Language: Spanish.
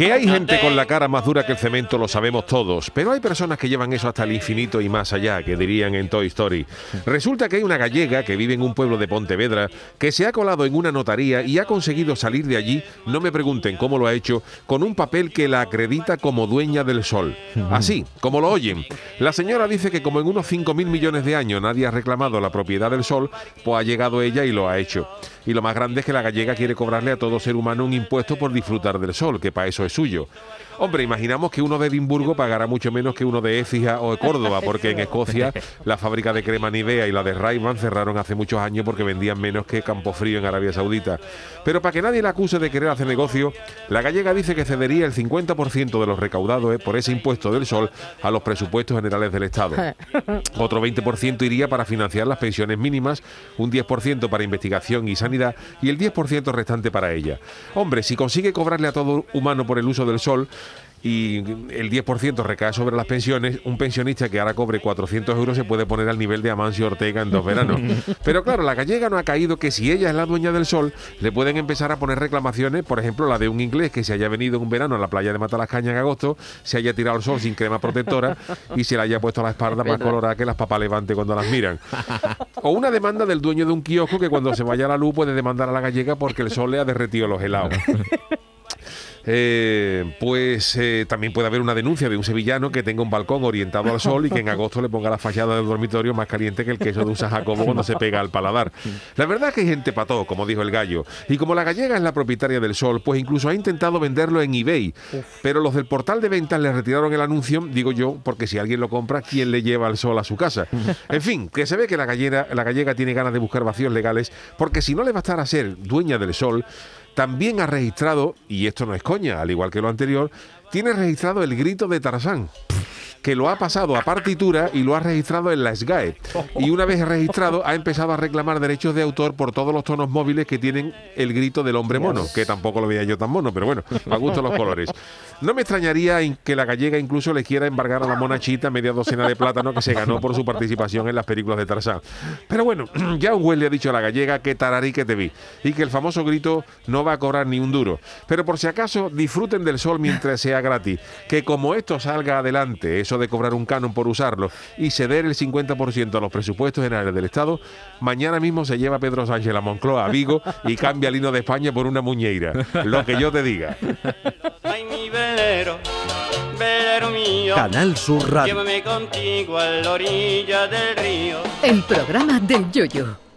Que hay gente con la cara más dura que el cemento lo sabemos todos, pero hay personas que llevan eso hasta el infinito y más allá, que dirían en Toy Story. Resulta que hay una gallega que vive en un pueblo de Pontevedra que se ha colado en una notaría y ha conseguido salir de allí, no me pregunten cómo lo ha hecho, con un papel que la acredita como dueña del sol. Así, como lo oyen. La señora dice que como en unos 5.000 millones de años nadie ha reclamado la propiedad del sol, pues ha llegado ella y lo ha hecho. Y lo más grande es que la gallega quiere cobrarle a todo ser humano un impuesto por disfrutar del sol, que para eso es suyo. Hombre, imaginamos que uno de Edimburgo pagará mucho menos que uno de Écija o de Córdoba, porque en Escocia la fábrica de crema Nivea y la de Rayman cerraron hace muchos años porque vendían menos que Campofrío en Arabia Saudita. Pero para que nadie la acuse de querer hacer negocio, la gallega dice que cedería el 50% de los recaudados eh, por ese impuesto del sol a los presupuestos generales del Estado. Otro 20% iría para financiar las pensiones mínimas, un 10% para investigación y sanidad y el 10% restante para ella. Hombre, si consigue cobrarle a todo humano por el uso del sol, y el 10% recae sobre las pensiones, un pensionista que ahora cobre 400 euros se puede poner al nivel de Amancio Ortega en dos veranos. Pero claro, la gallega no ha caído que si ella es la dueña del sol, le pueden empezar a poner reclamaciones, por ejemplo, la de un inglés que se haya venido un verano a la playa de Matalascaña en agosto, se haya tirado al sol sin crema protectora y se le haya puesto la espalda más colorada que las papas levante cuando las miran. O una demanda del dueño de un kiosco que cuando se vaya a la luz puede demandar a la gallega porque el sol le ha derretido los helados. Eh, pues eh, también puede haber una denuncia de un sevillano que tenga un balcón orientado al sol y que en agosto le ponga la fachada del dormitorio más caliente que el queso de un San Jacobo cuando se pega al paladar. La verdad es que hay gente pató, como dijo el gallo. Y como la gallega es la propietaria del sol, pues incluso ha intentado venderlo en eBay. Pero los del portal de ventas le retiraron el anuncio, digo yo, porque si alguien lo compra, ¿quién le lleva el sol a su casa? En fin, que se ve que la gallega, la gallega tiene ganas de buscar vacíos legales, porque si no le va a estar a ser dueña del sol, también ha registrado, y esto no es coña, al igual que lo anterior, tiene registrado el grito de Tarzán que lo ha pasado a partitura y lo ha registrado en la SGAE. Y una vez registrado, ha empezado a reclamar derechos de autor por todos los tonos móviles que tienen el grito del hombre mono, que tampoco lo veía yo tan mono, pero bueno, me gustan los colores. No me extrañaría que la gallega incluso le quiera embargar a la monachita media docena de plátano que se ganó por su participación en las películas de Tarzán. Pero bueno, ya un le ha dicho a la gallega que tararí que te vi y que el famoso grito no va a cobrar ni un duro. Pero por si acaso, disfruten del sol mientras sea gratis, que como esto salga adelante, de cobrar un canon por usarlo y ceder el 50% a los presupuestos generales del Estado, mañana mismo se lleva Pedro Sánchez a Moncloa a Vigo y cambia el hino de España por una muñeira. Lo que yo te diga. Canal Sur Radio. Llévame contigo a la orilla del río. El programa del Yoyo.